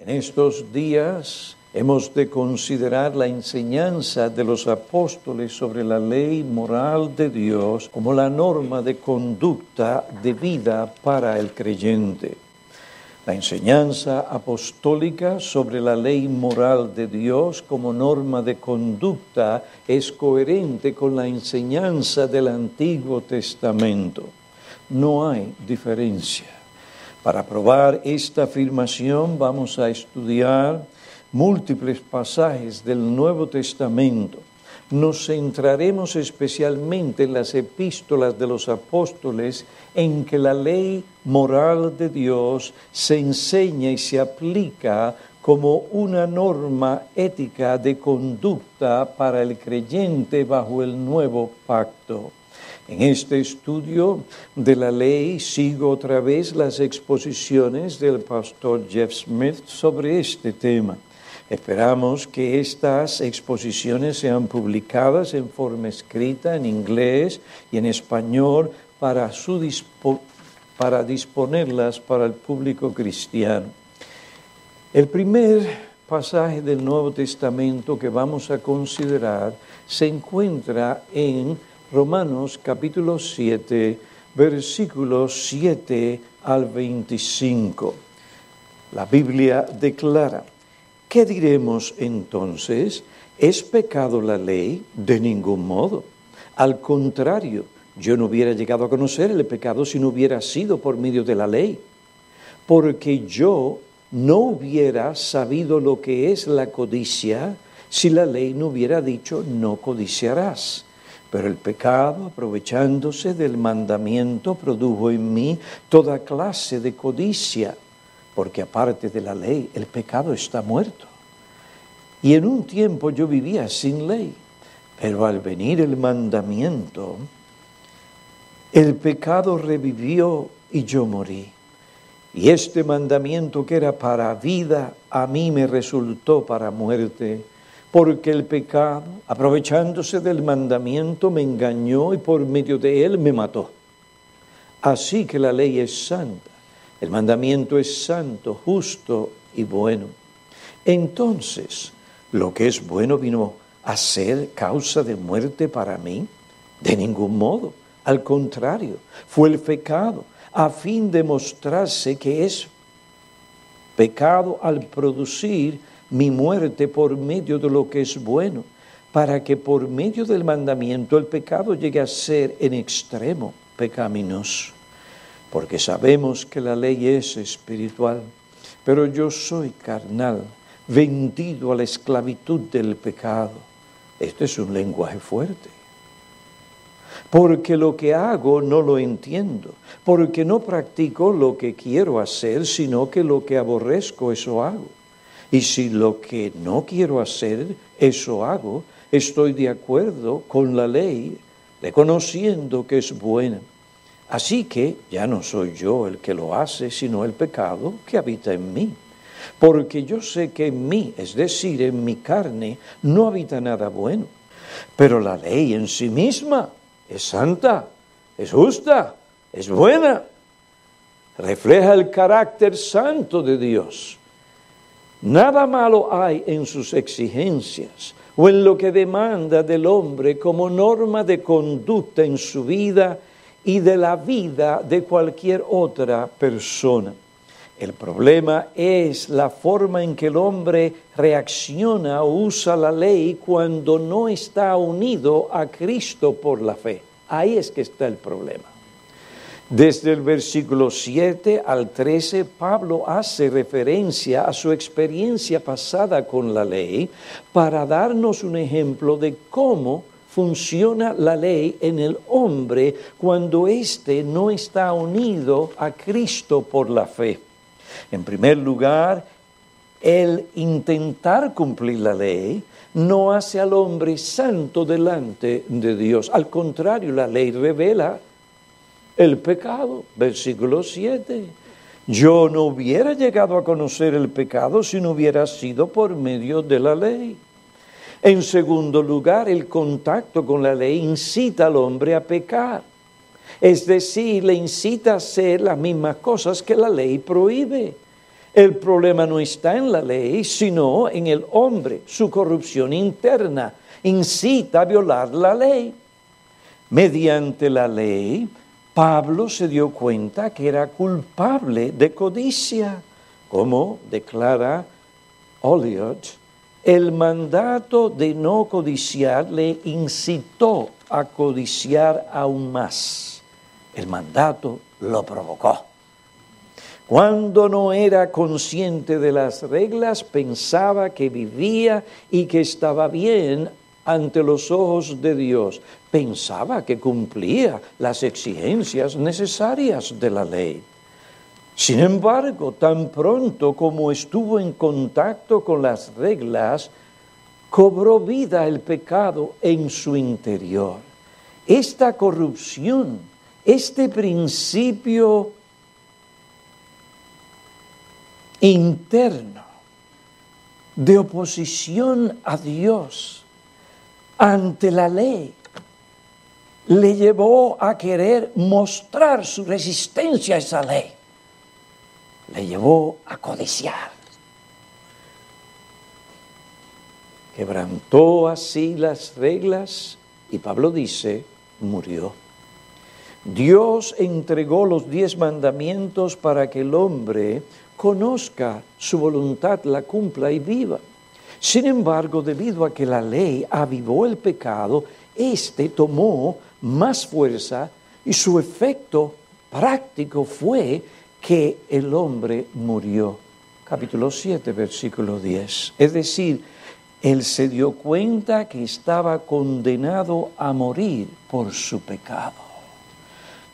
En estos días hemos de considerar la enseñanza de los apóstoles sobre la ley moral de Dios como la norma de conducta de vida para el creyente. La enseñanza apostólica sobre la ley moral de Dios como norma de conducta es coherente con la enseñanza del Antiguo Testamento. No hay diferencia. Para probar esta afirmación vamos a estudiar múltiples pasajes del Nuevo Testamento. Nos centraremos especialmente en las epístolas de los apóstoles en que la ley moral de Dios se enseña y se aplica como una norma ética de conducta para el creyente bajo el nuevo pacto. En este estudio de la ley sigo otra vez las exposiciones del pastor Jeff Smith sobre este tema. Esperamos que estas exposiciones sean publicadas en forma escrita en inglés y en español para, su para disponerlas para el público cristiano. El primer pasaje del Nuevo Testamento que vamos a considerar se encuentra en Romanos capítulo 7, versículos 7 al 25. La Biblia declara, ¿qué diremos entonces? ¿Es pecado la ley? De ningún modo. Al contrario, yo no hubiera llegado a conocer el pecado si no hubiera sido por medio de la ley, porque yo no hubiera sabido lo que es la codicia si la ley no hubiera dicho no codiciarás. Pero el pecado, aprovechándose del mandamiento, produjo en mí toda clase de codicia, porque aparte de la ley, el pecado está muerto. Y en un tiempo yo vivía sin ley, pero al venir el mandamiento, el pecado revivió y yo morí. Y este mandamiento que era para vida, a mí me resultó para muerte porque el pecado, aprovechándose del mandamiento, me engañó y por medio de él me mató. Así que la ley es santa, el mandamiento es santo, justo y bueno. Entonces, ¿lo que es bueno vino a ser causa de muerte para mí? De ningún modo. Al contrario, fue el pecado a fin de mostrarse que es pecado al producir mi muerte por medio de lo que es bueno, para que por medio del mandamiento el pecado llegue a ser en extremo pecaminoso. Porque sabemos que la ley es espiritual, pero yo soy carnal, vendido a la esclavitud del pecado. Este es un lenguaje fuerte. Porque lo que hago no lo entiendo, porque no practico lo que quiero hacer, sino que lo que aborrezco, eso hago. Y si lo que no quiero hacer, eso hago, estoy de acuerdo con la ley, reconociendo que es buena. Así que ya no soy yo el que lo hace, sino el pecado que habita en mí. Porque yo sé que en mí, es decir, en mi carne, no habita nada bueno. Pero la ley en sí misma es santa, es justa, es buena. Refleja el carácter santo de Dios. Nada malo hay en sus exigencias o en lo que demanda del hombre como norma de conducta en su vida y de la vida de cualquier otra persona. El problema es la forma en que el hombre reacciona o usa la ley cuando no está unido a Cristo por la fe. Ahí es que está el problema. Desde el versículo 7 al 13, Pablo hace referencia a su experiencia pasada con la ley para darnos un ejemplo de cómo funciona la ley en el hombre cuando éste no está unido a Cristo por la fe. En primer lugar, el intentar cumplir la ley no hace al hombre santo delante de Dios. Al contrario, la ley revela el pecado. Versículo 7. Yo no hubiera llegado a conocer el pecado si no hubiera sido por medio de la ley. En segundo lugar, el contacto con la ley incita al hombre a pecar. Es decir, le incita a hacer las mismas cosas que la ley prohíbe. El problema no está en la ley, sino en el hombre. Su corrupción interna incita a violar la ley. Mediante la ley, Pablo se dio cuenta que era culpable de codicia, como declara Oliot. El mandato de no codiciar le incitó a codiciar aún más. El mandato lo provocó. Cuando no era consciente de las reglas, pensaba que vivía y que estaba bien ante los ojos de Dios. Pensaba que cumplía las exigencias necesarias de la ley. Sin embargo, tan pronto como estuvo en contacto con las reglas, cobró vida el pecado en su interior. Esta corrupción, este principio interno de oposición a Dios ante la ley le llevó a querer mostrar su resistencia a esa ley. Le llevó a codiciar. Quebrantó así las reglas y Pablo dice, murió. Dios entregó los diez mandamientos para que el hombre conozca su voluntad, la cumpla y viva. Sin embargo, debido a que la ley avivó el pecado, éste tomó más fuerza y su efecto práctico fue que el hombre murió. Capítulo 7, versículo 10. Es decir, él se dio cuenta que estaba condenado a morir por su pecado.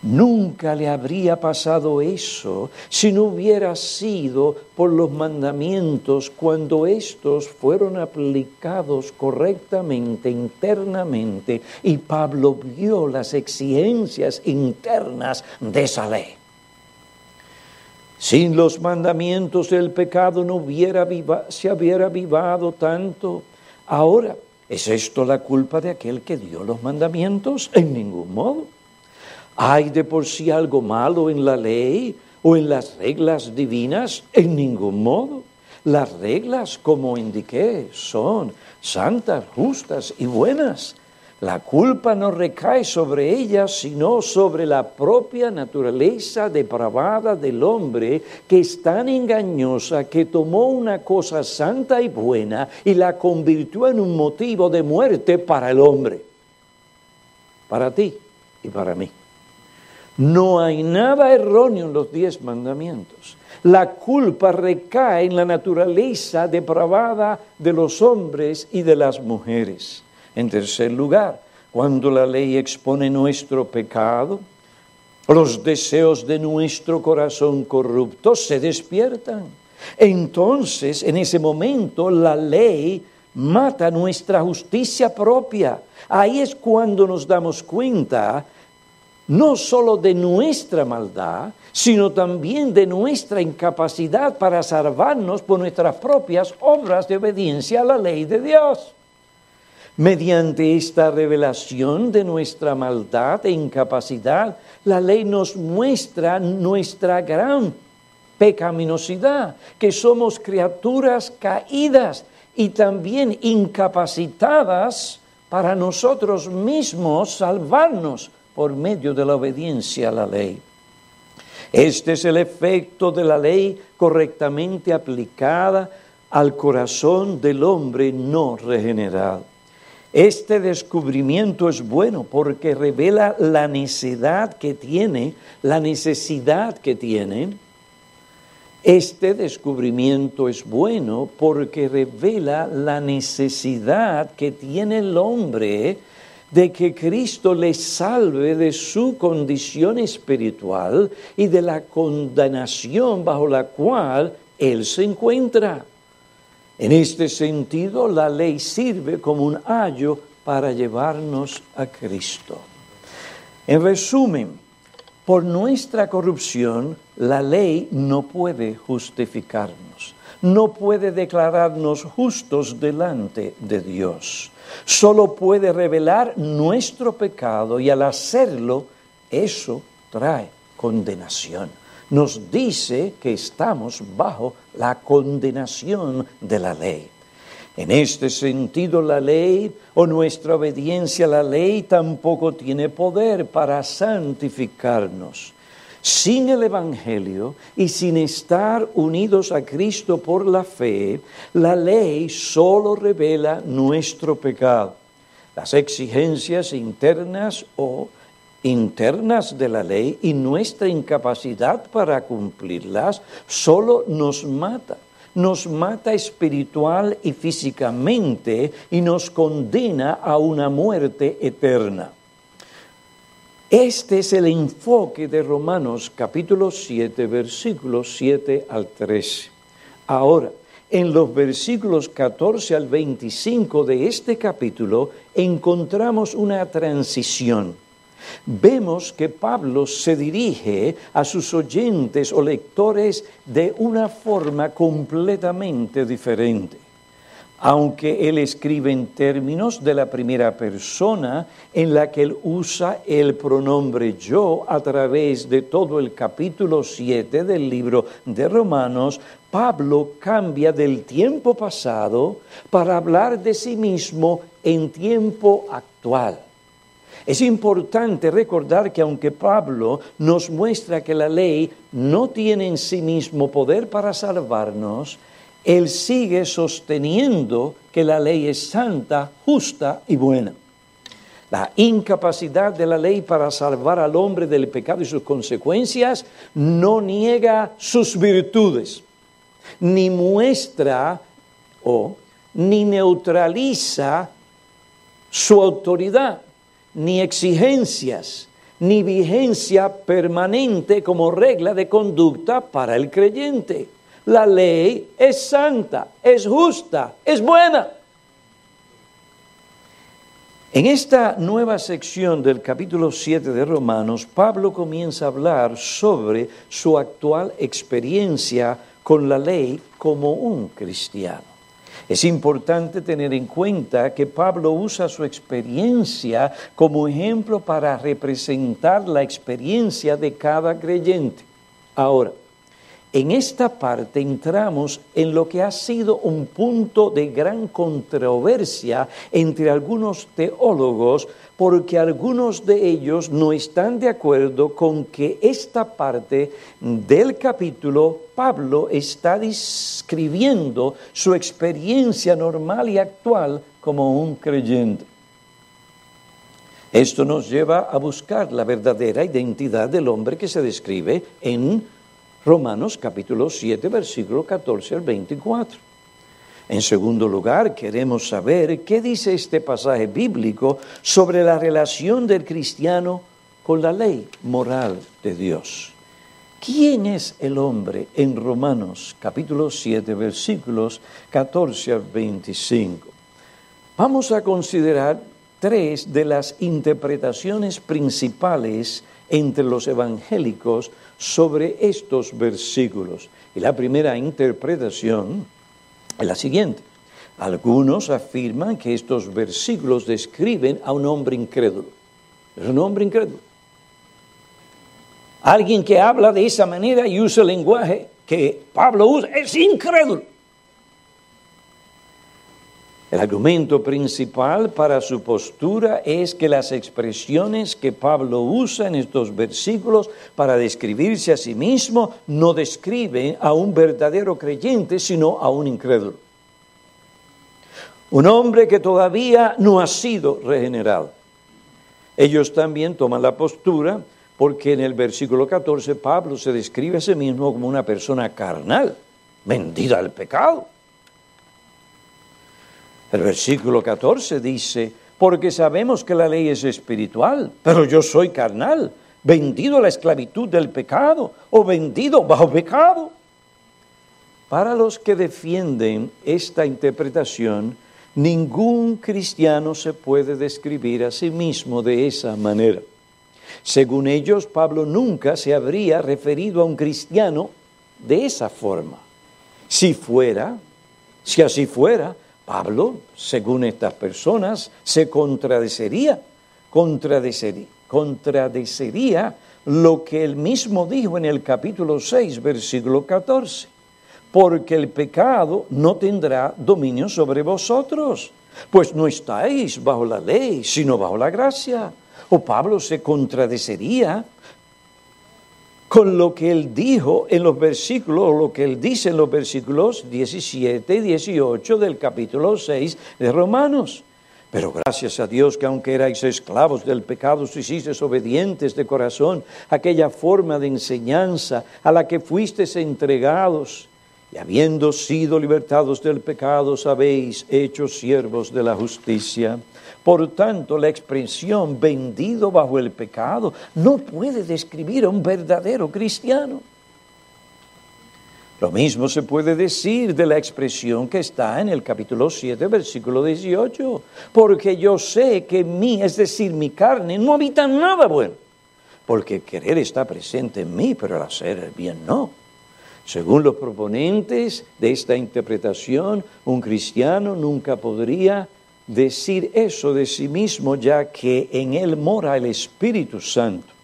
Nunca le habría pasado eso si no hubiera sido por los mandamientos cuando estos fueron aplicados correctamente internamente y Pablo vio las exigencias internas de esa ley. Sin los mandamientos el pecado no hubiera se hubiera vivado tanto. Ahora, ¿es esto la culpa de aquel que dio los mandamientos? En ningún modo. ¿Hay de por sí algo malo en la ley o en las reglas divinas? En ningún modo. Las reglas, como indiqué, son santas, justas y buenas. La culpa no recae sobre ellas, sino sobre la propia naturaleza depravada del hombre, que es tan engañosa que tomó una cosa santa y buena y la convirtió en un motivo de muerte para el hombre, para ti y para mí. No hay nada erróneo en los diez mandamientos. La culpa recae en la naturaleza depravada de los hombres y de las mujeres. En tercer lugar, cuando la ley expone nuestro pecado, los deseos de nuestro corazón corrupto se despiertan. Entonces, en ese momento, la ley mata nuestra justicia propia. Ahí es cuando nos damos cuenta no solo de nuestra maldad, sino también de nuestra incapacidad para salvarnos por nuestras propias obras de obediencia a la ley de Dios. Mediante esta revelación de nuestra maldad e incapacidad, la ley nos muestra nuestra gran pecaminosidad, que somos criaturas caídas y también incapacitadas para nosotros mismos salvarnos por medio de la obediencia a la ley. Este es el efecto de la ley correctamente aplicada al corazón del hombre no regenerado. Este descubrimiento es bueno porque revela la necesidad que tiene, la necesidad que tiene. Este descubrimiento es bueno porque revela la necesidad que tiene el hombre de que Cristo le salve de su condición espiritual y de la condenación bajo la cual él se encuentra. En este sentido, la ley sirve como un ayo para llevarnos a Cristo. En resumen, por nuestra corrupción, la ley no puede justificarnos, no puede declararnos justos delante de Dios solo puede revelar nuestro pecado y al hacerlo, eso trae condenación. nos dice que estamos bajo la condenación de la ley. En este sentido, la ley o nuestra obediencia a la ley tampoco tiene poder para santificarnos. Sin el Evangelio y sin estar unidos a Cristo por la fe, la ley solo revela nuestro pecado. Las exigencias internas o internas de la ley y nuestra incapacidad para cumplirlas solo nos mata nos mata espiritual y físicamente y nos condena a una muerte eterna. Este es el enfoque de Romanos capítulo 7, versículos 7 al 13. Ahora, en los versículos 14 al 25 de este capítulo encontramos una transición vemos que Pablo se dirige a sus oyentes o lectores de una forma completamente diferente. Aunque él escribe en términos de la primera persona, en la que él usa el pronombre yo a través de todo el capítulo 7 del libro de Romanos, Pablo cambia del tiempo pasado para hablar de sí mismo en tiempo actual. Es importante recordar que aunque Pablo nos muestra que la ley no tiene en sí mismo poder para salvarnos, él sigue sosteniendo que la ley es santa, justa y buena. La incapacidad de la ley para salvar al hombre del pecado y sus consecuencias no niega sus virtudes, ni muestra o ni neutraliza su autoridad ni exigencias, ni vigencia permanente como regla de conducta para el creyente. La ley es santa, es justa, es buena. En esta nueva sección del capítulo 7 de Romanos, Pablo comienza a hablar sobre su actual experiencia con la ley como un cristiano. Es importante tener en cuenta que Pablo usa su experiencia como ejemplo para representar la experiencia de cada creyente. Ahora, en esta parte entramos en lo que ha sido un punto de gran controversia entre algunos teólogos porque algunos de ellos no están de acuerdo con que esta parte del capítulo Pablo está describiendo su experiencia normal y actual como un creyente. Esto nos lleva a buscar la verdadera identidad del hombre que se describe en Romanos capítulo 7, versículo 14 al 24. En segundo lugar, queremos saber qué dice este pasaje bíblico sobre la relación del cristiano con la ley moral de Dios. ¿Quién es el hombre en Romanos capítulo 7 versículos 14 al 25? Vamos a considerar tres de las interpretaciones principales entre los evangélicos sobre estos versículos. Y la primera interpretación es la siguiente. Algunos afirman que estos versículos describen a un hombre incrédulo. Es un hombre incrédulo. Alguien que habla de esa manera y usa el lenguaje que Pablo usa es incrédulo. El argumento principal para su postura es que las expresiones que Pablo usa en estos versículos para describirse a sí mismo no describen a un verdadero creyente, sino a un incrédulo. Un hombre que todavía no ha sido regenerado. Ellos también toman la postura porque en el versículo 14 Pablo se describe a sí mismo como una persona carnal, vendida al pecado. El versículo 14 dice, porque sabemos que la ley es espiritual, pero yo soy carnal, vendido a la esclavitud del pecado o vendido bajo pecado. Para los que defienden esta interpretación, ningún cristiano se puede describir a sí mismo de esa manera. Según ellos, Pablo nunca se habría referido a un cristiano de esa forma. Si fuera, si así fuera, Pablo, según estas personas, se contradecería, contradecería, contradecería lo que él mismo dijo en el capítulo 6, versículo 14. Porque el pecado no tendrá dominio sobre vosotros, pues no estáis bajo la ley, sino bajo la gracia. O Pablo se contradecería con lo que él dijo en los versículos, lo que él dice en los versículos 17 y 18 del capítulo 6 de Romanos. Pero gracias a Dios que aunque erais esclavos del pecado, os hicisteis obedientes de corazón, aquella forma de enseñanza a la que fuisteis entregados, y habiendo sido libertados del pecado, os habéis hecho siervos de la justicia. Por tanto, la expresión vendido bajo el pecado no puede describir a un verdadero cristiano. Lo mismo se puede decir de la expresión que está en el capítulo 7, versículo 18, porque yo sé que en mí, es decir, mi carne, no habita nada bueno, porque querer está presente en mí, pero el hacer el bien no. Según los proponentes de esta interpretación, un cristiano nunca podría decir eso de sí mismo, ya que en él mora el Espíritu Santo.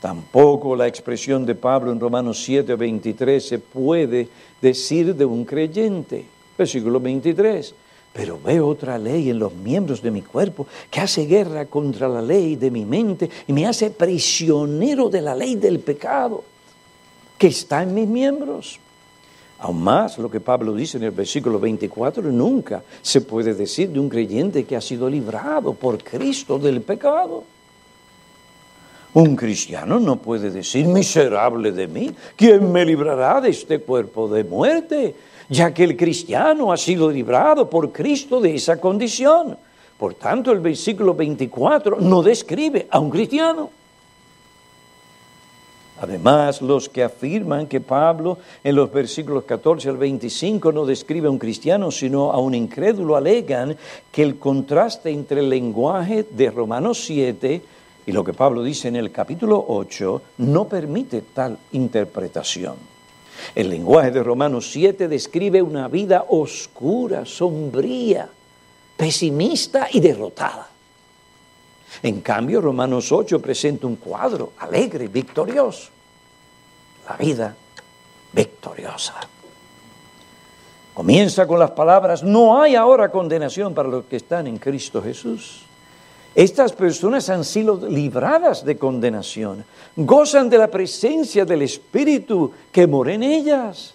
Tampoco la expresión de Pablo en Romanos 7, 23 se puede decir de un creyente. Versículo 23. Pero veo otra ley en los miembros de mi cuerpo que hace guerra contra la ley de mi mente y me hace prisionero de la ley del pecado que está en mis miembros. Aún más lo que Pablo dice en el versículo 24, nunca se puede decir de un creyente que ha sido librado por Cristo del pecado. Un cristiano no puede decir, miserable de mí, ¿quién me librará de este cuerpo de muerte? Ya que el cristiano ha sido librado por Cristo de esa condición. Por tanto, el versículo 24 no describe a un cristiano. Además, los que afirman que Pablo en los versículos 14 al 25 no describe a un cristiano, sino a un incrédulo, alegan que el contraste entre el lenguaje de Romanos 7 y lo que Pablo dice en el capítulo 8 no permite tal interpretación. El lenguaje de Romanos 7 describe una vida oscura, sombría, pesimista y derrotada. En cambio, Romanos 8 presenta un cuadro alegre, victorioso. La vida victoriosa. Comienza con las palabras, no hay ahora condenación para los que están en Cristo Jesús. Estas personas han sido libradas de condenación, gozan de la presencia del Espíritu que mora en ellas.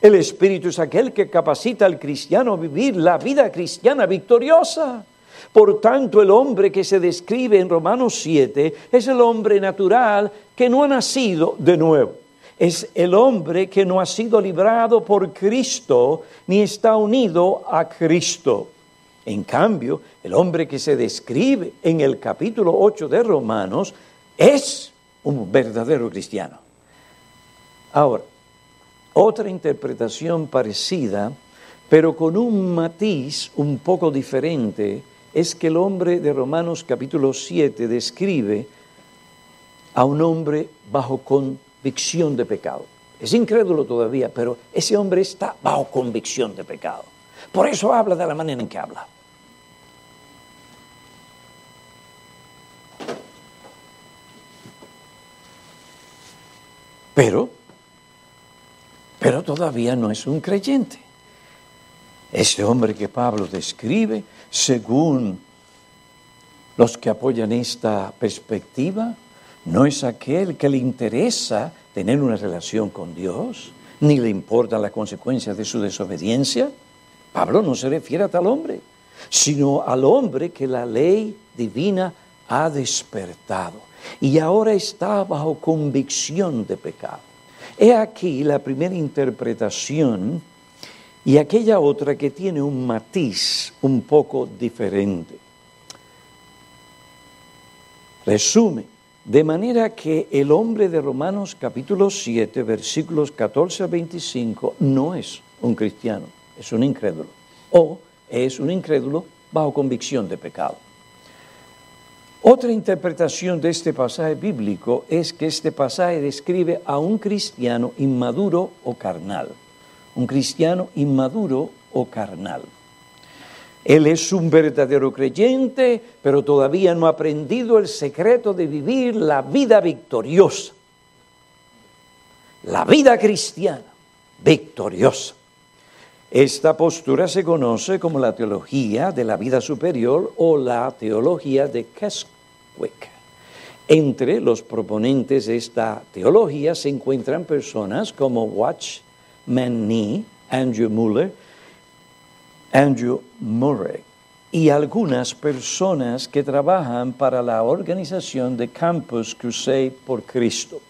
El Espíritu es aquel que capacita al cristiano a vivir la vida cristiana victoriosa. Por tanto, el hombre que se describe en Romanos 7 es el hombre natural que no ha nacido de nuevo. Es el hombre que no ha sido librado por Cristo ni está unido a Cristo. En cambio, el hombre que se describe en el capítulo 8 de Romanos es un verdadero cristiano. Ahora, otra interpretación parecida, pero con un matiz un poco diferente, es que el hombre de Romanos capítulo 7 describe a un hombre bajo convicción de pecado. Es incrédulo todavía, pero ese hombre está bajo convicción de pecado. Por eso habla de la manera en que habla. Pero, pero todavía no es un creyente. Este hombre que Pablo describe, según los que apoyan esta perspectiva, no es aquel que le interesa tener una relación con Dios, ni le importan las consecuencias de su desobediencia. Pablo no se refiere a tal hombre, sino al hombre que la ley divina ha despertado y ahora está bajo convicción de pecado. He aquí la primera interpretación y aquella otra que tiene un matiz un poco diferente. Resume, de manera que el hombre de Romanos capítulo 7, versículos 14 a 25, no es un cristiano, es un incrédulo. O es un incrédulo bajo convicción de pecado. Otra interpretación de este pasaje bíblico es que este pasaje describe a un cristiano inmaduro o carnal un cristiano inmaduro o carnal. Él es un verdadero creyente, pero todavía no ha aprendido el secreto de vivir la vida victoriosa. La vida cristiana victoriosa. Esta postura se conoce como la teología de la vida superior o la teología de Keswick. Entre los proponentes de esta teología se encuentran personas como Watchman Nee, Andrew Muller, Andrew Murray y algunas personas que trabajan para la organización de Campus Crusade por Cristo.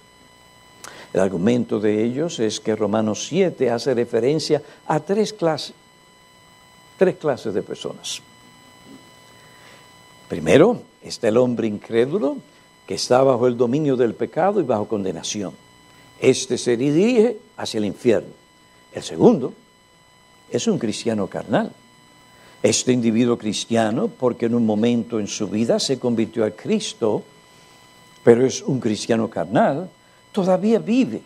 El argumento de ellos es que Romanos 7 hace referencia a tres clases, tres clases de personas. Primero está el hombre incrédulo que está bajo el dominio del pecado y bajo condenación. Este se dirige hacia el infierno. El segundo es un cristiano carnal. Este individuo cristiano, porque en un momento en su vida se convirtió a Cristo, pero es un cristiano carnal, todavía vive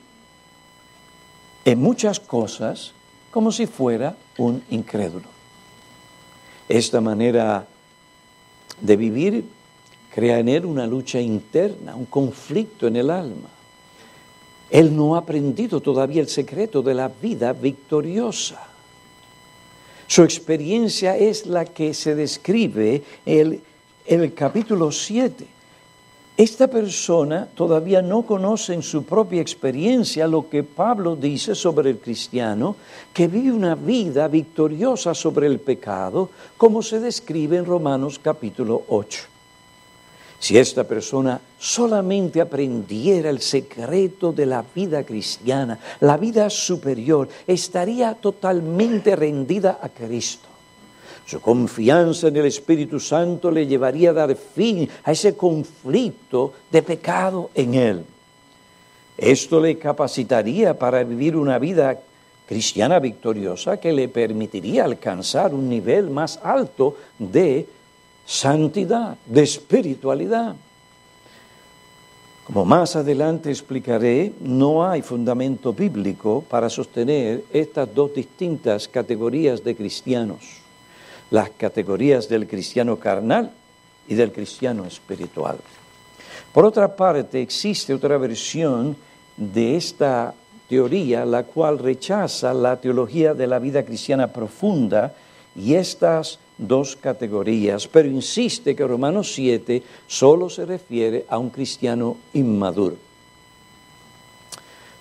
en muchas cosas como si fuera un incrédulo. Esta manera de vivir crea en él una lucha interna, un conflicto en el alma. Él no ha aprendido todavía el secreto de la vida victoriosa. Su experiencia es la que se describe en el, capítulo 7 esta persona todavía no conoce en su propia experiencia lo que Pablo dice sobre el cristiano, que vive una vida victoriosa sobre el pecado, como se describe en Romanos capítulo 8. Si esta persona solamente aprendiera el secreto de la vida cristiana, la vida superior, estaría totalmente rendida a Cristo. Su confianza en el Espíritu Santo le llevaría a dar fin a ese conflicto de pecado en él. Esto le capacitaría para vivir una vida cristiana victoriosa que le permitiría alcanzar un nivel más alto de santidad, de espiritualidad. Como más adelante explicaré, no hay fundamento bíblico para sostener estas dos distintas categorías de cristianos las categorías del cristiano carnal y del cristiano espiritual. Por otra parte, existe otra versión de esta teoría, la cual rechaza la teología de la vida cristiana profunda y estas dos categorías, pero insiste que Romanos 7 solo se refiere a un cristiano inmaduro.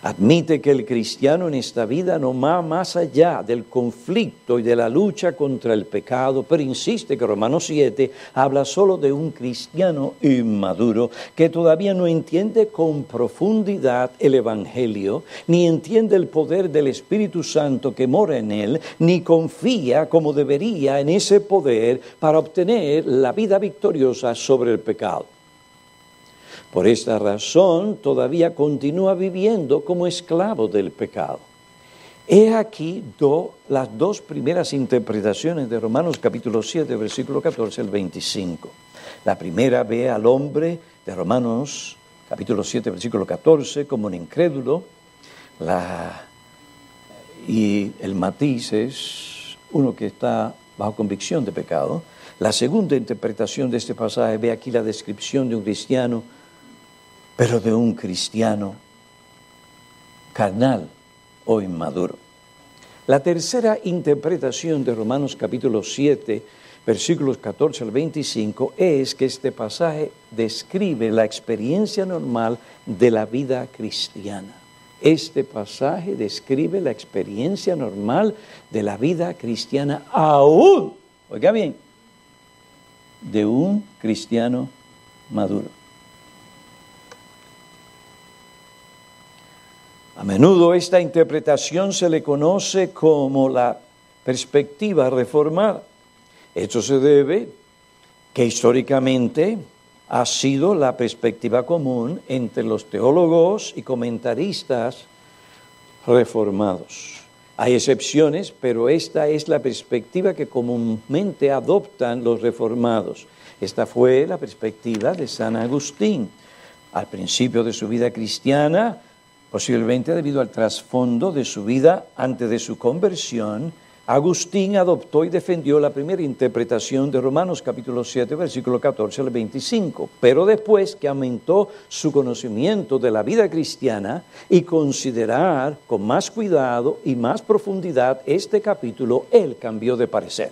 Admite que el cristiano en esta vida no va más allá del conflicto y de la lucha contra el pecado, pero insiste que Romanos 7 habla solo de un cristiano inmaduro que todavía no entiende con profundidad el Evangelio, ni entiende el poder del Espíritu Santo que mora en él, ni confía como debería en ese poder para obtener la vida victoriosa sobre el pecado. Por esta razón todavía continúa viviendo como esclavo del pecado. He aquí las dos primeras interpretaciones de Romanos capítulo 7, versículo 14 al 25. La primera ve al hombre de Romanos capítulo 7, versículo 14 como un incrédulo. y el matiz es uno que está bajo convicción de pecado. La segunda interpretación de este pasaje ve aquí la descripción de un cristiano pero de un cristiano carnal o inmaduro. La tercera interpretación de Romanos capítulo 7, versículos 14 al 25, es que este pasaje describe la experiencia normal de la vida cristiana. Este pasaje describe la experiencia normal de la vida cristiana aún, oiga bien, de un cristiano maduro. Menudo esta interpretación se le conoce como la perspectiva reformada. Esto se debe que históricamente ha sido la perspectiva común entre los teólogos y comentaristas reformados. Hay excepciones, pero esta es la perspectiva que comúnmente adoptan los reformados. Esta fue la perspectiva de San Agustín. Al principio de su vida cristiana, posiblemente debido al trasfondo de su vida antes de su conversión, Agustín adoptó y defendió la primera interpretación de Romanos capítulo 7, versículo 14 al 25, pero después que aumentó su conocimiento de la vida cristiana y considerar con más cuidado y más profundidad este capítulo, él cambió de parecer.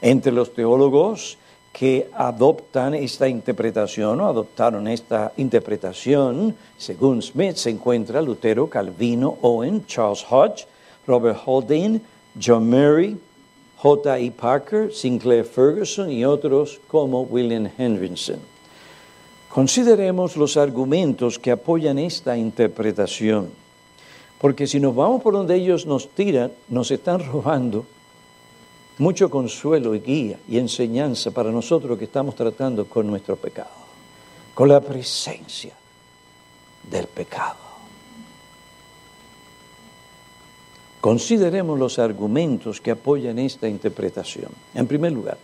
Entre los teólogos que adoptan esta interpretación o adoptaron esta interpretación, según Smith, se encuentra Lutero, Calvino, Owen, Charles Hodge, Robert Haldane, John Murray, J. E. Parker, Sinclair Ferguson y otros como William Henderson. Consideremos los argumentos que apoyan esta interpretación, porque si nos vamos por donde ellos nos tiran, nos están robando mucho consuelo y guía y enseñanza para nosotros que estamos tratando con nuestro pecado, con la presencia del pecado. Consideremos los argumentos que apoyan esta interpretación. En primer lugar,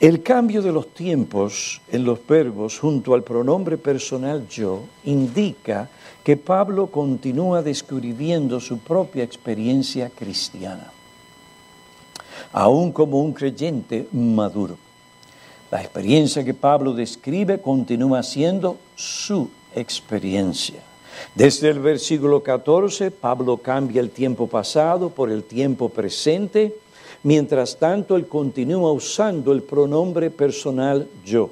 el cambio de los tiempos en los verbos junto al pronombre personal yo indica que Pablo continúa describiendo su propia experiencia cristiana, aún como un creyente maduro. La experiencia que Pablo describe continúa siendo su experiencia. Desde el versículo 14, Pablo cambia el tiempo pasado por el tiempo presente, mientras tanto él continúa usando el pronombre personal yo.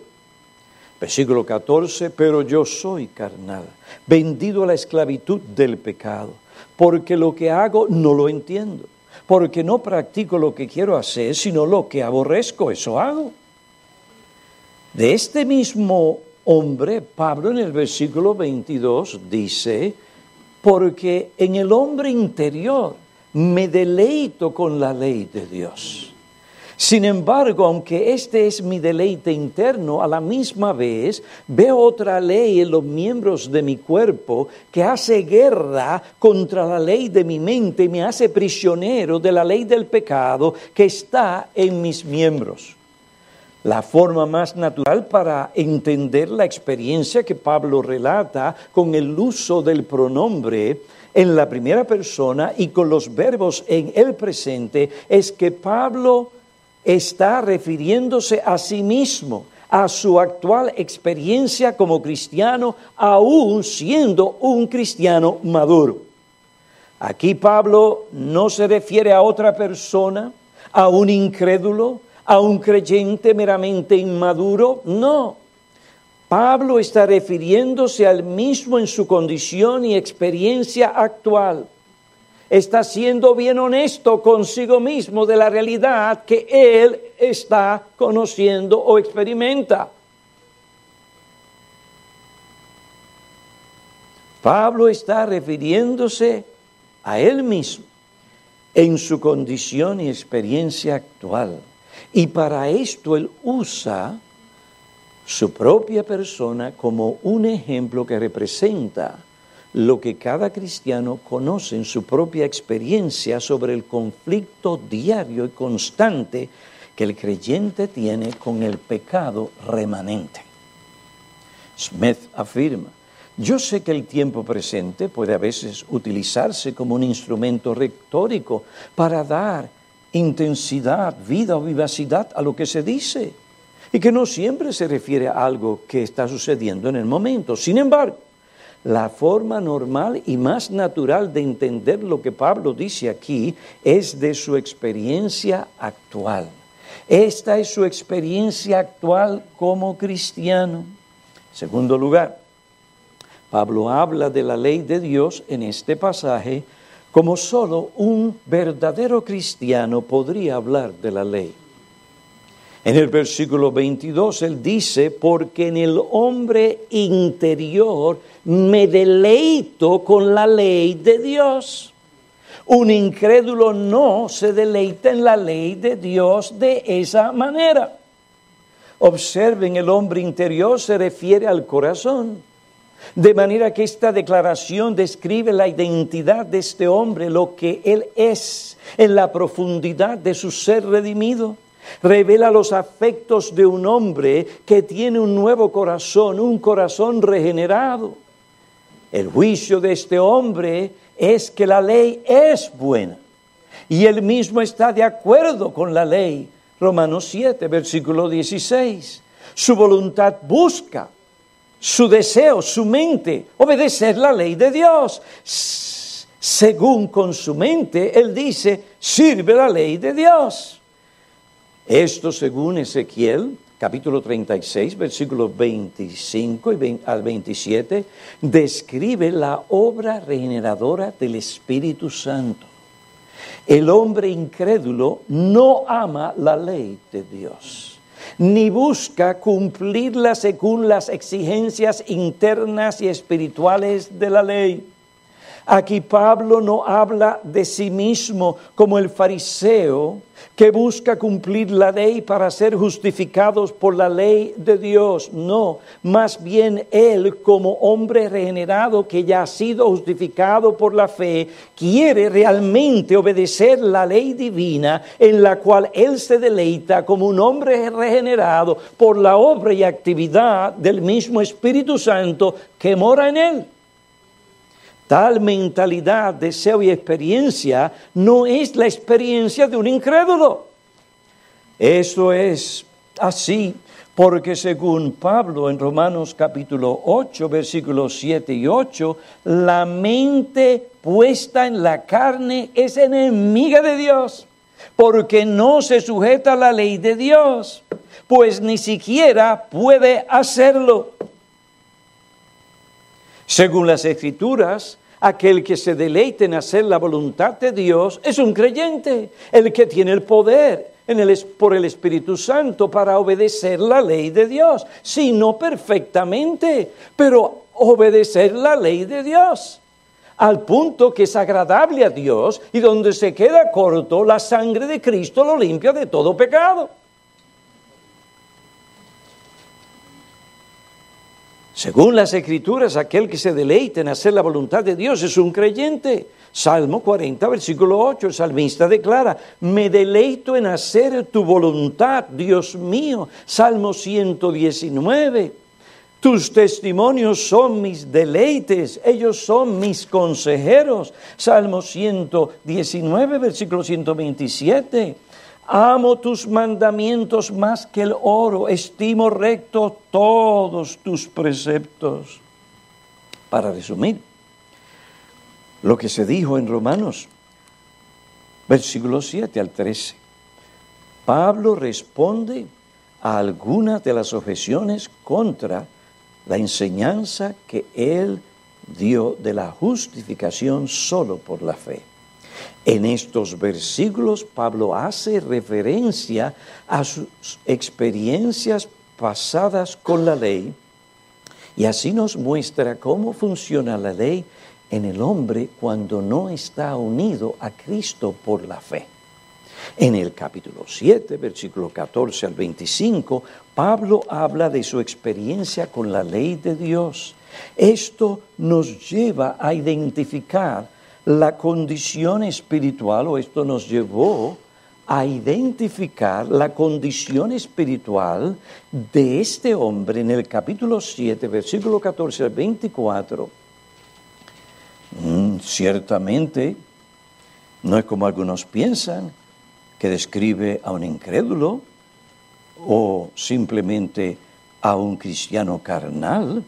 Versículo 14, pero yo soy carnal, vendido a la esclavitud del pecado, porque lo que hago no lo entiendo, porque no practico lo que quiero hacer, sino lo que aborrezco, eso hago. De este mismo hombre, Pablo en el versículo 22 dice, porque en el hombre interior me deleito con la ley de Dios. Sin embargo, aunque este es mi deleite interno, a la misma vez veo otra ley en los miembros de mi cuerpo que hace guerra contra la ley de mi mente y me hace prisionero de la ley del pecado que está en mis miembros. La forma más natural para entender la experiencia que Pablo relata con el uso del pronombre en la primera persona y con los verbos en el presente es que Pablo está refiriéndose a sí mismo, a su actual experiencia como cristiano, aún siendo un cristiano maduro. Aquí Pablo no se refiere a otra persona, a un incrédulo, a un creyente meramente inmaduro, no. Pablo está refiriéndose al mismo en su condición y experiencia actual. Está siendo bien honesto consigo mismo de la realidad que él está conociendo o experimenta. Pablo está refiriéndose a él mismo en su condición y experiencia actual. Y para esto él usa su propia persona como un ejemplo que representa lo que cada cristiano conoce en su propia experiencia sobre el conflicto diario y constante que el creyente tiene con el pecado remanente. Smith afirma, yo sé que el tiempo presente puede a veces utilizarse como un instrumento retórico para dar intensidad, vida o vivacidad a lo que se dice. Y que no siempre se refiere a algo que está sucediendo en el momento. Sin embargo, la forma normal y más natural de entender lo que Pablo dice aquí es de su experiencia actual. Esta es su experiencia actual como cristiano. Segundo lugar, Pablo habla de la ley de Dios en este pasaje como solo un verdadero cristiano podría hablar de la ley. En el versículo 22 él dice, porque en el hombre interior me deleito con la ley de Dios. Un incrédulo no se deleita en la ley de Dios de esa manera. Observen, el hombre interior se refiere al corazón. De manera que esta declaración describe la identidad de este hombre, lo que él es en la profundidad de su ser redimido. Revela los afectos de un hombre que tiene un nuevo corazón, un corazón regenerado. El juicio de este hombre es que la ley es buena. y él mismo está de acuerdo con la ley. Romanos 7, versículo 16. Su voluntad busca, su deseo, su mente, obedecer la ley de Dios. Según con su mente, él dice, sirve la ley de Dios. Esto según Ezequiel capítulo 36, versículos 25 y al 27, describe la obra regeneradora del Espíritu Santo. El hombre incrédulo no ama la ley de Dios, ni busca cumplirla según las exigencias internas y espirituales de la ley. Aquí Pablo no habla de sí mismo como el fariseo que busca cumplir la ley para ser justificados por la ley de Dios. No, más bien él como hombre regenerado que ya ha sido justificado por la fe, quiere realmente obedecer la ley divina en la cual él se deleita como un hombre regenerado por la obra y actividad del mismo Espíritu Santo que mora en él. Tal mentalidad, deseo y experiencia no es la experiencia de un incrédulo. Eso es así porque según Pablo en Romanos capítulo 8, versículos 7 y 8, la mente puesta en la carne es enemiga de Dios, porque no se sujeta a la ley de Dios, pues ni siquiera puede hacerlo. Según las escrituras, Aquel que se deleite en hacer la voluntad de Dios es un creyente, el que tiene el poder en el, por el Espíritu Santo para obedecer la ley de Dios. Si no perfectamente, pero obedecer la ley de Dios. Al punto que es agradable a Dios y donde se queda corto, la sangre de Cristo lo limpia de todo pecado. Según las escrituras, aquel que se deleite en hacer la voluntad de Dios es un creyente. Salmo 40, versículo 8, el salmista declara, me deleito en hacer tu voluntad, Dios mío. Salmo 119, tus testimonios son mis deleites, ellos son mis consejeros. Salmo 119, versículo 127. Amo tus mandamientos más que el oro, estimo recto todos tus preceptos. Para resumir, lo que se dijo en Romanos, versículo 7 al 13, Pablo responde a algunas de las objeciones contra la enseñanza que él dio de la justificación solo por la fe. En estos versículos Pablo hace referencia a sus experiencias pasadas con la ley y así nos muestra cómo funciona la ley en el hombre cuando no está unido a Cristo por la fe. En el capítulo 7, versículo 14 al 25, Pablo habla de su experiencia con la ley de Dios. Esto nos lleva a identificar la condición espiritual, o esto nos llevó a identificar la condición espiritual de este hombre en el capítulo 7, versículo 14 al 24. Mm, ciertamente, no es como algunos piensan, que describe a un incrédulo o simplemente a un cristiano carnal.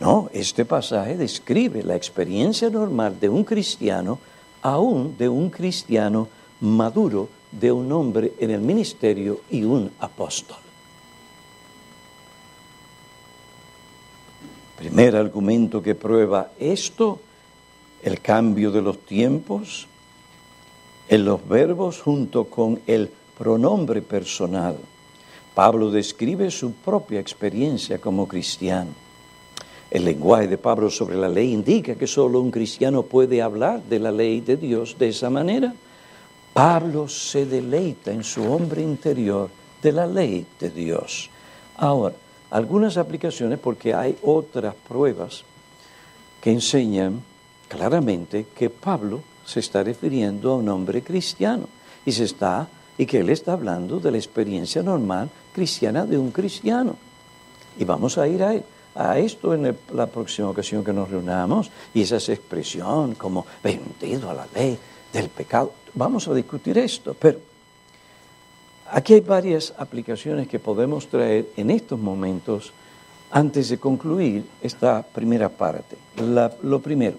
No, este pasaje describe la experiencia normal de un cristiano, aún de un cristiano maduro, de un hombre en el ministerio y un apóstol. Primer argumento que prueba esto, el cambio de los tiempos en los verbos junto con el pronombre personal. Pablo describe su propia experiencia como cristiano. El lenguaje de Pablo sobre la ley indica que solo un cristiano puede hablar de la ley de Dios de esa manera. Pablo se deleita en su hombre interior de la ley de Dios. Ahora, algunas aplicaciones porque hay otras pruebas que enseñan claramente que Pablo se está refiriendo a un hombre cristiano y se está y que él está hablando de la experiencia normal cristiana de un cristiano. Y vamos a ir a él a esto en la próxima ocasión que nos reunamos y esa expresión como vendido a la ley. del pecado. Vamos a discutir esto, pero aquí hay varias aplicaciones que podemos traer en estos momentos antes de concluir esta primera parte. lo primero,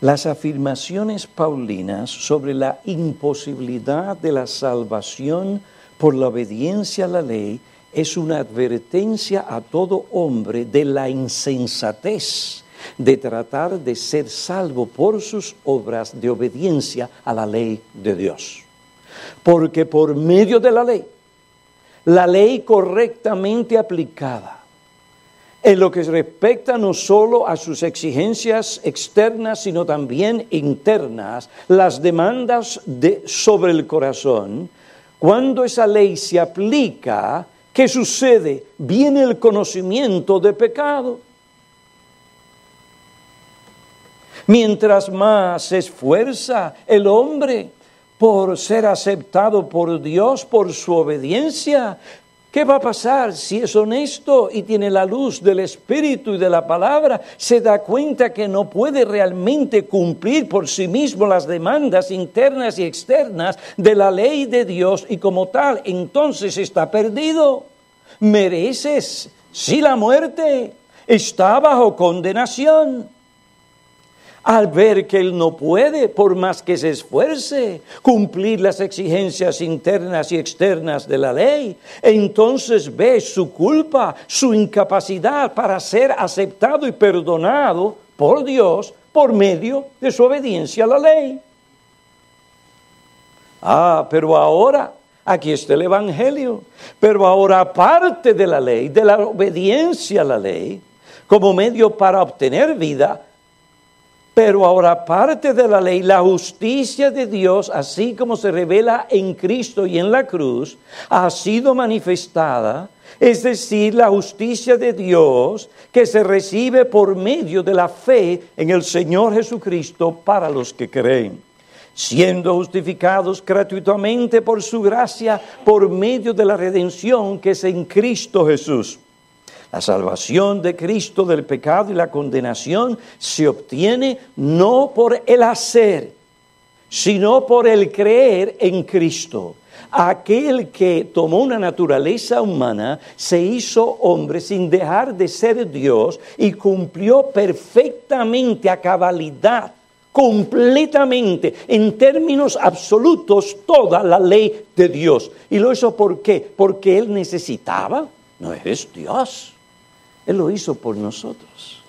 las afirmaciones paulinas sobre la imposibilidad de la salvación por la obediencia a la ley es una advertencia a todo hombre de la insensatez de tratar de ser salvo por sus obras de obediencia a la ley de Dios. Porque por medio de la ley, la ley correctamente aplicada, en lo que respecta no solo a sus exigencias externas, sino también internas, las demandas de, sobre el corazón, cuando esa ley se aplica, ¿qué sucede? Viene el conocimiento de pecado. Mientras más se esfuerza el hombre por ser aceptado por Dios, por su obediencia, ¿Qué va a pasar si es honesto y tiene la luz del Espíritu y de la palabra? Se da cuenta que no puede realmente cumplir por sí mismo las demandas internas y externas de la ley de Dios y como tal, entonces está perdido. Mereces, si la muerte, está bajo condenación al ver que él no puede, por más que se esfuerce, cumplir las exigencias internas y externas de la ley, entonces ve su culpa, su incapacidad para ser aceptado y perdonado por Dios por medio de su obediencia a la ley. Ah, pero ahora, aquí está el Evangelio, pero ahora aparte de la ley, de la obediencia a la ley, como medio para obtener vida, pero ahora, aparte de la ley, la justicia de Dios, así como se revela en Cristo y en la cruz, ha sido manifestada, es decir, la justicia de Dios que se recibe por medio de la fe en el Señor Jesucristo para los que creen. Siendo justificados gratuitamente por su gracia, por medio de la redención que es en Cristo Jesús la salvación de Cristo del pecado y la condenación se obtiene no por el hacer, sino por el creer en Cristo. Aquel que tomó una naturaleza humana se hizo hombre sin dejar de ser Dios y cumplió perfectamente a cabalidad completamente, en términos absolutos, toda la ley de Dios. ¿Y lo hizo por qué? Porque Él necesitaba. No es Dios. Él lo hizo por nosotros.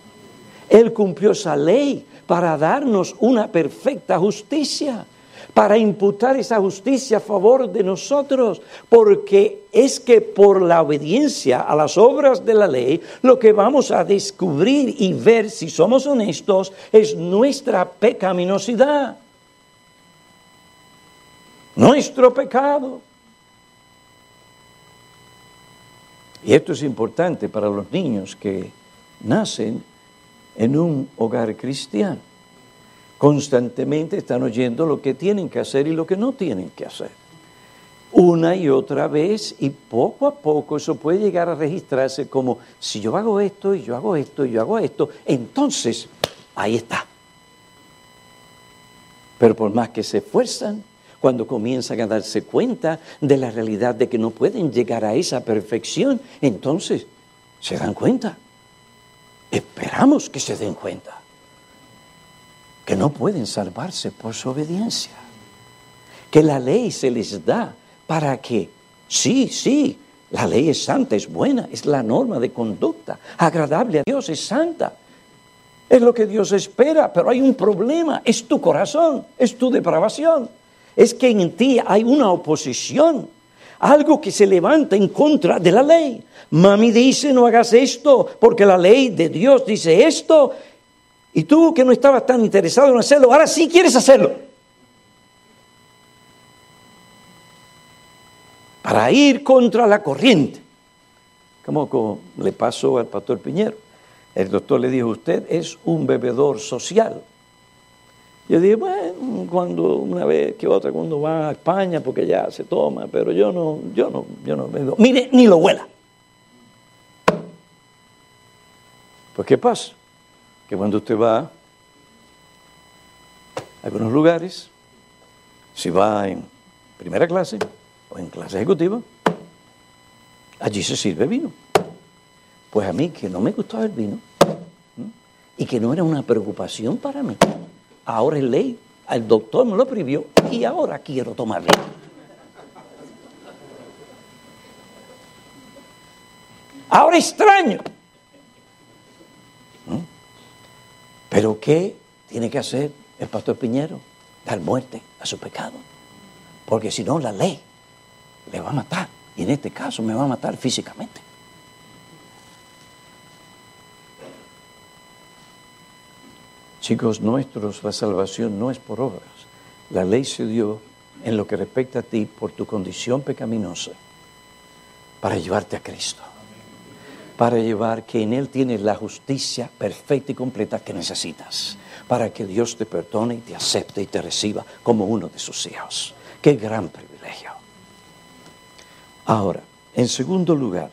Él cumplió esa ley para darnos una perfecta justicia, para imputar esa justicia a favor de nosotros, porque es que por la obediencia a las obras de la ley, lo que vamos a descubrir y ver, si somos honestos, es nuestra pecaminosidad, nuestro pecado. Y esto es importante para los niños que nacen en un hogar cristiano. Constantemente están oyendo lo que tienen que hacer y lo que no tienen que hacer. Una y otra vez y poco a poco eso puede llegar a registrarse como si yo hago esto y yo hago esto y yo hago esto, entonces ahí está. Pero por más que se esfuerzan, cuando comienzan a darse cuenta de la realidad de que no pueden llegar a esa perfección, entonces se dan cuenta. Esperamos que se den cuenta. Que no pueden salvarse por su obediencia, que la ley se les da para que, sí, sí, la ley es santa, es buena, es la norma de conducta, agradable a Dios, es santa. Es lo que Dios espera, pero hay un problema, es tu corazón, es tu depravación es que en ti hay una oposición, algo que se levanta en contra de la ley. Mami dice, no hagas esto, porque la ley de Dios dice esto, y tú que no estabas tan interesado en hacerlo, ahora sí quieres hacerlo. Para ir contra la corriente. Como le pasó al pastor Piñero. El doctor le dijo, usted es un bebedor social. Yo dije, bueno, cuando una vez que otra, cuando va a España, porque ya se toma, pero yo no, yo no, yo no veo. Mire, ni lo huela. Pues, ¿qué pasa? Que cuando usted va a algunos lugares, Si va en primera clase o en clase ejecutiva, allí se sirve vino. Pues a mí que no me gustaba el vino y que no era una preocupación para mí, ahora es ley, el doctor me lo prohibió y ahora quiero tomar vino. Ahora extraño. Pero ¿qué tiene que hacer el pastor Piñero? Dar muerte a su pecado. Porque si no, la ley le va a matar. Y en este caso me va a matar físicamente. Chicos nuestros, la salvación no es por obras. La ley se dio en lo que respecta a ti por tu condición pecaminosa para llevarte a Cristo. Para llevar que en Él tienes la justicia perfecta y completa que necesitas. Para que Dios te perdone y te acepte y te reciba como uno de sus hijos. Qué gran privilegio. Ahora, en segundo lugar,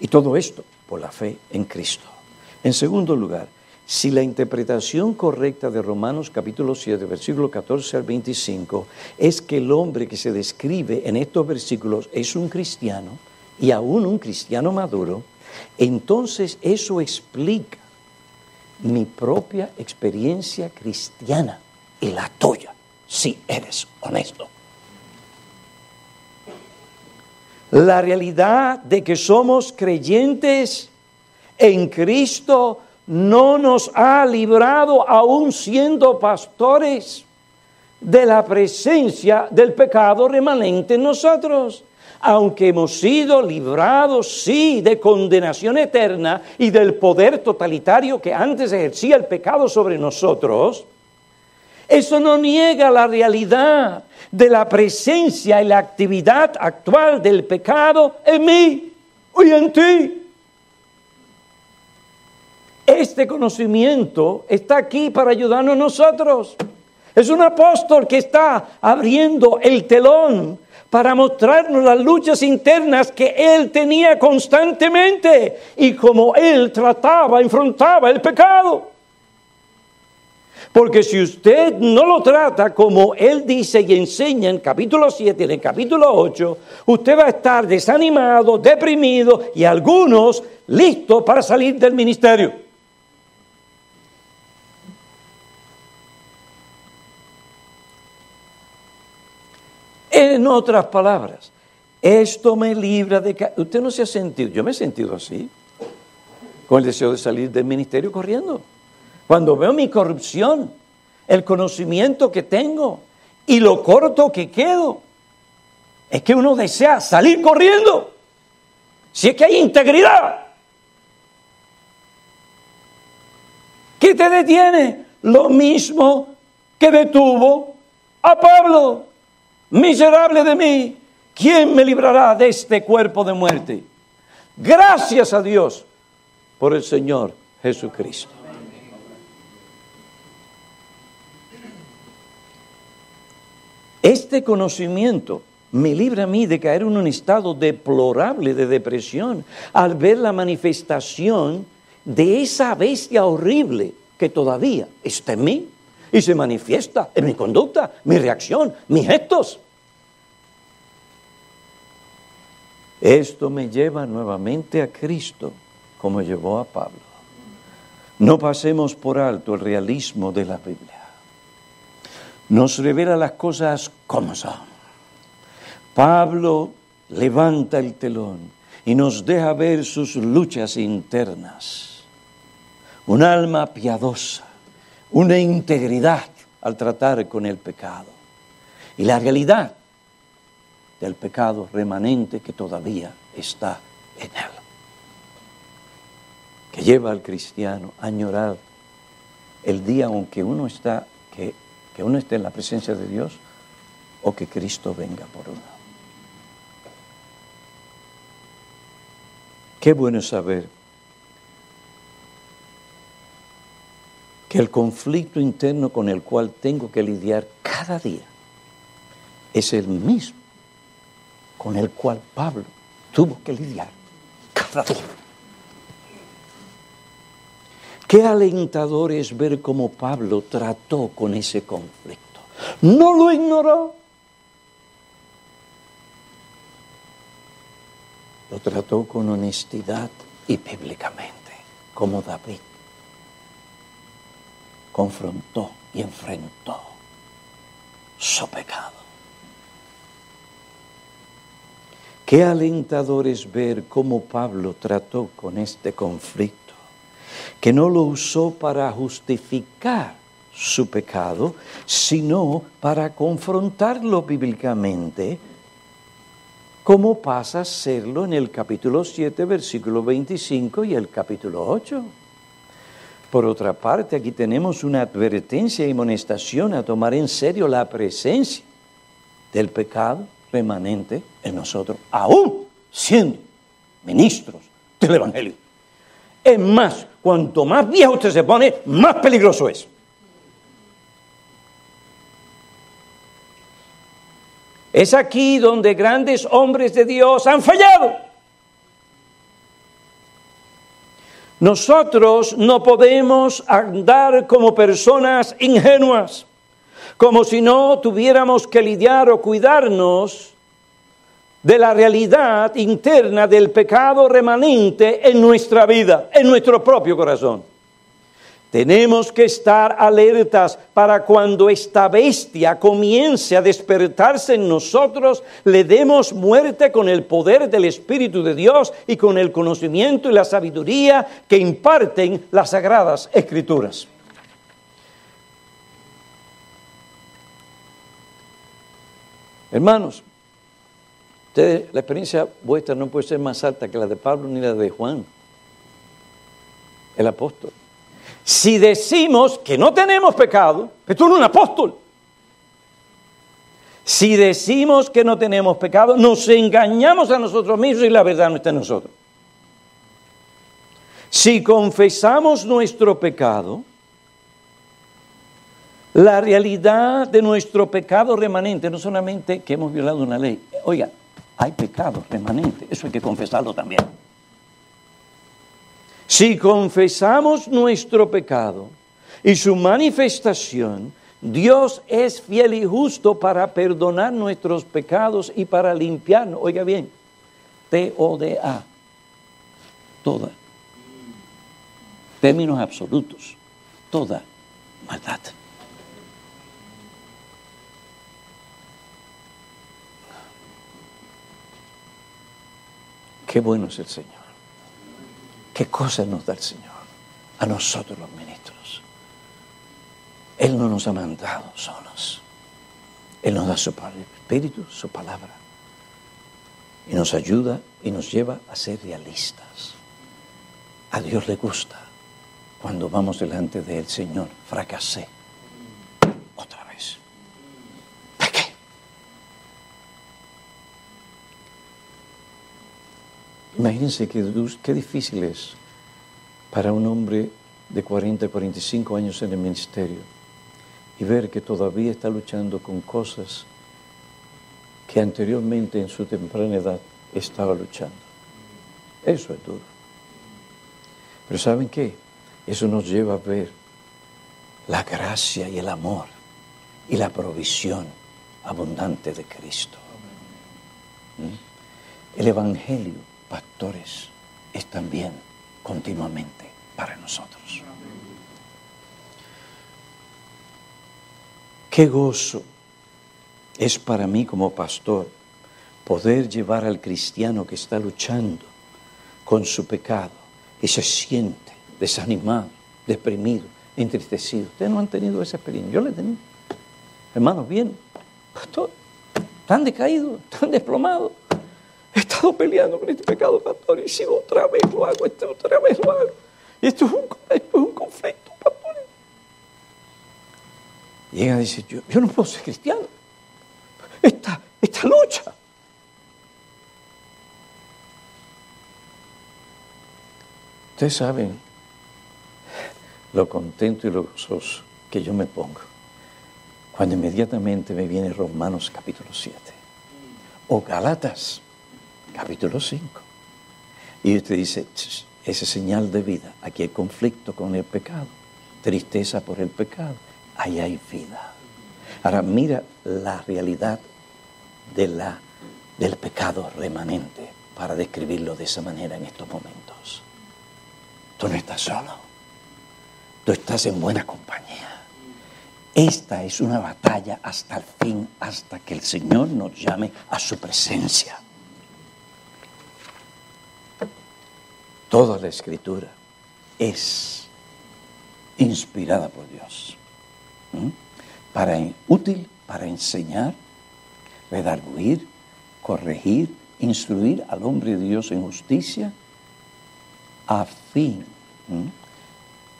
y todo esto por la fe en Cristo. En segundo lugar, si la interpretación correcta de Romanos capítulo 7, versículo 14 al 25, es que el hombre que se describe en estos versículos es un cristiano y aún un cristiano maduro, entonces eso explica mi propia experiencia cristiana y la tuya, si eres honesto. La realidad de que somos creyentes en Cristo no nos ha librado, aún siendo pastores, de la presencia del pecado remanente en nosotros. Aunque hemos sido librados, sí, de condenación eterna y del poder totalitario que antes ejercía el pecado sobre nosotros, eso no niega la realidad de la presencia y la actividad actual del pecado en mí y en ti. Este conocimiento está aquí para ayudarnos nosotros. Es un apóstol que está abriendo el telón para mostrarnos las luchas internas que él tenía constantemente y cómo él trataba, enfrentaba el pecado. Porque si usted no lo trata como él dice y enseña en capítulo 7 y en capítulo 8, usted va a estar desanimado, deprimido y algunos listos para salir del ministerio. En otras palabras, esto me libra de. Usted no se ha sentido, yo me he sentido así, con el deseo de salir del ministerio corriendo. Cuando veo mi corrupción, el conocimiento que tengo y lo corto que quedo, es que uno desea salir corriendo. Si es que hay integridad. ¿Qué te detiene? Lo mismo que detuvo a Pablo. Miserable de mí, ¿quién me librará de este cuerpo de muerte? Gracias a Dios por el Señor Jesucristo. Este conocimiento me libra a mí de caer en un estado deplorable de depresión al ver la manifestación de esa bestia horrible que todavía está en mí y se manifiesta en mi conducta, mi reacción, mis gestos. Esto me lleva nuevamente a Cristo, como llevó a Pablo. No pasemos por alto el realismo de la Biblia. Nos revela las cosas como son. Pablo levanta el telón y nos deja ver sus luchas internas. Un alma piadosa una integridad al tratar con el pecado y la realidad del pecado remanente que todavía está en él, que lleva al cristiano a añorar el día aunque uno está que, que uno esté en la presencia de Dios o que Cristo venga por uno. Qué bueno saber el conflicto interno con el cual tengo que lidiar cada día es el mismo con el cual Pablo tuvo que lidiar cada día. Qué alentador es ver cómo Pablo trató con ese conflicto. No lo ignoró. Lo trató con honestidad y públicamente, como David confrontó y enfrentó su pecado. Qué alentador es ver cómo Pablo trató con este conflicto, que no lo usó para justificar su pecado, sino para confrontarlo bíblicamente, como pasa a serlo en el capítulo 7, versículo 25 y el capítulo 8. Por otra parte, aquí tenemos una advertencia y amonestación a tomar en serio la presencia del pecado remanente en nosotros, aún siendo ministros del Evangelio. Es más, cuanto más viejo usted se pone, más peligroso es. Es aquí donde grandes hombres de Dios han fallado. Nosotros no podemos andar como personas ingenuas, como si no tuviéramos que lidiar o cuidarnos de la realidad interna del pecado remanente en nuestra vida, en nuestro propio corazón. Tenemos que estar alertas para cuando esta bestia comience a despertarse en nosotros, le demos muerte con el poder del Espíritu de Dios y con el conocimiento y la sabiduría que imparten las sagradas escrituras. Hermanos, la experiencia vuestra no puede ser más alta que la de Pablo ni la de Juan, el apóstol. Si decimos que no tenemos pecado, tú eres un apóstol. Si decimos que no tenemos pecado, nos engañamos a nosotros mismos y la verdad no está en nosotros. Si confesamos nuestro pecado, la realidad de nuestro pecado remanente, no solamente que hemos violado una ley, oiga, hay pecado remanente, eso hay que confesarlo también. Si confesamos nuestro pecado y su manifestación, Dios es fiel y justo para perdonar nuestros pecados y para limpiarnos. Oiga bien, T-O-D-A, toda. Términos absolutos, toda maldad. Qué bueno es el Señor. ¿Qué cosas nos da el Señor? A nosotros los ministros. Él no nos ha mandado solos. Él nos da su espíritu, su palabra. Y nos ayuda y nos lleva a ser realistas. A Dios le gusta cuando vamos delante del Señor. Fracasé. Otra vez. qué? Imagínense qué, difícil es para un hombre de 40, 45 años en el ministerio y ver que todavía está luchando con cosas que anteriormente en su temprana edad estaba luchando. Eso es duro. Pero ¿saben qué? Eso nos lleva a ver la gracia y el amor y la provisión abundante de Cristo. ¿Mm? El Evangelio pastores, es también continuamente para nosotros. Qué gozo es para mí como pastor poder llevar al cristiano que está luchando con su pecado y se siente desanimado, deprimido, entristecido. Ustedes no han tenido esa experiencia, yo la he tenido. Hermanos, bien, pastor, tan decaído, tan desplomado. Estado peleando con este pecado, pastor, y sigo otra vez lo hago, este otra vez lo hago. Y esto es un, esto conflicto, pastor. Y ella dice, yo, yo no puedo ser cristiano. Esta, esta lucha. Ustedes saben lo contento y lo gozoso que yo me pongo cuando inmediatamente me viene Romanos capítulo 7 o Galatas capítulo 5. Y usted dice, ese señal de vida, aquí hay conflicto con el pecado, tristeza por el pecado, ahí hay vida. Ahora mira la realidad de la, del pecado remanente. para describirlo de esa manera en estos momentos. Tú no estás solo. Tú estás en buena compañía. Esta es una batalla hasta el fin, hasta que el Señor nos llame a su presencia. Toda la escritura es inspirada por Dios. Para útil para enseñar, redarguir, corregir, instruir al hombre de Dios en justicia, a fin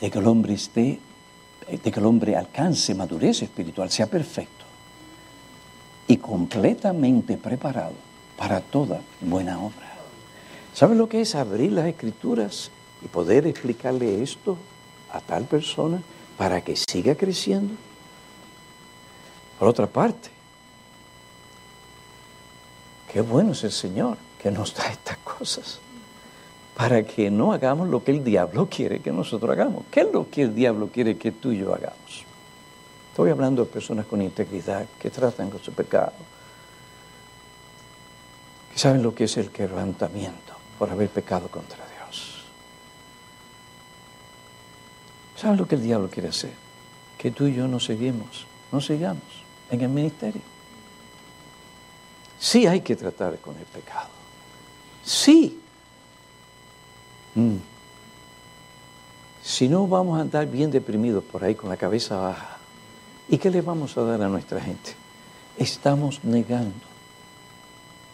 de que el hombre esté, de que el hombre alcance madurez espiritual, sea perfecto y completamente preparado para toda buena obra. ¿Sabe lo que es abrir las escrituras y poder explicarle esto a tal persona para que siga creciendo? Por otra parte, qué bueno es el Señor que nos da estas cosas para que no hagamos lo que el diablo quiere que nosotros hagamos. ¿Qué es lo que el diablo quiere que tú y yo hagamos? Estoy hablando de personas con integridad que tratan con su pecado, que saben lo que es el quebrantamiento por haber pecado contra Dios. ¿Saben lo que el diablo quiere hacer? Que tú y yo no seguimos, no sigamos en el ministerio. Sí hay que tratar con el pecado. Sí. Mm. Si no vamos a andar bien deprimidos por ahí con la cabeza baja, ¿y qué le vamos a dar a nuestra gente? Estamos negando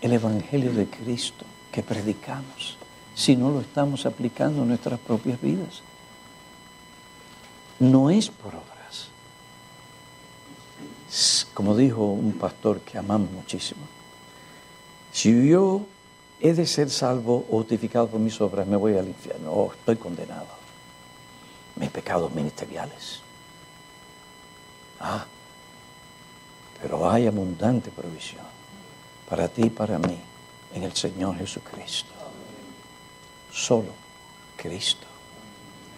el Evangelio de Cristo que predicamos si no lo estamos aplicando en nuestras propias vidas. No es por obras. Como dijo un pastor que amamos muchísimo, si yo he de ser salvo o justificado por mis obras, me voy al infierno o estoy condenado. Mis pecados ministeriales. Ah, pero hay abundante provisión para ti y para mí en el Señor Jesucristo. Solo Cristo.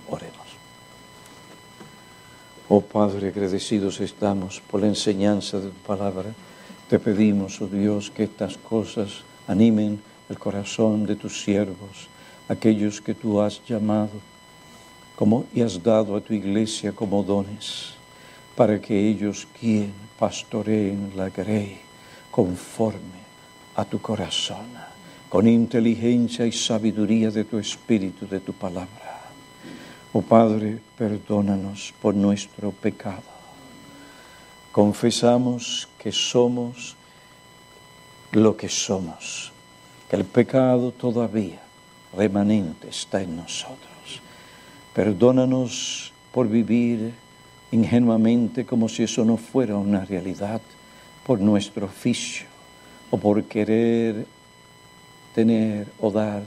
Oremos. Oh Padre, agradecidos estamos por la enseñanza de tu palabra. Te pedimos, oh Dios, que estas cosas animen el corazón de tus siervos, aquellos que tú has llamado como, y has dado a tu iglesia como dones, para que ellos quien pastoreen la grey conforme a tu corazón, con inteligencia y sabiduría de tu espíritu, de tu palabra. Oh Padre, perdónanos por nuestro pecado. Confesamos que somos lo que somos, que el pecado todavía remanente está en nosotros. Perdónanos por vivir ingenuamente como si eso no fuera una realidad, por nuestro oficio o por querer tener o dar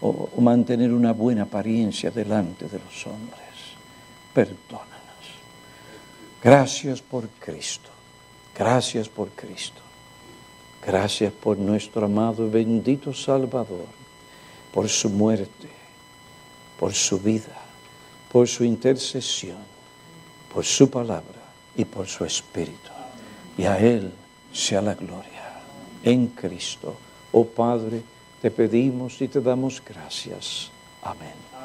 o, mantener una buena apariencia delante de los hombres. Perdónanos. Gracias por Cristo. Gracias por Cristo. Gracias por nuestro amado y bendito Salvador, por su muerte, por su vida, por su intercesión, por su palabra y por su espíritu. Y a Él sea la gloria en Cristo. Oh Padre, te pedimos y te damos gracias. Amén.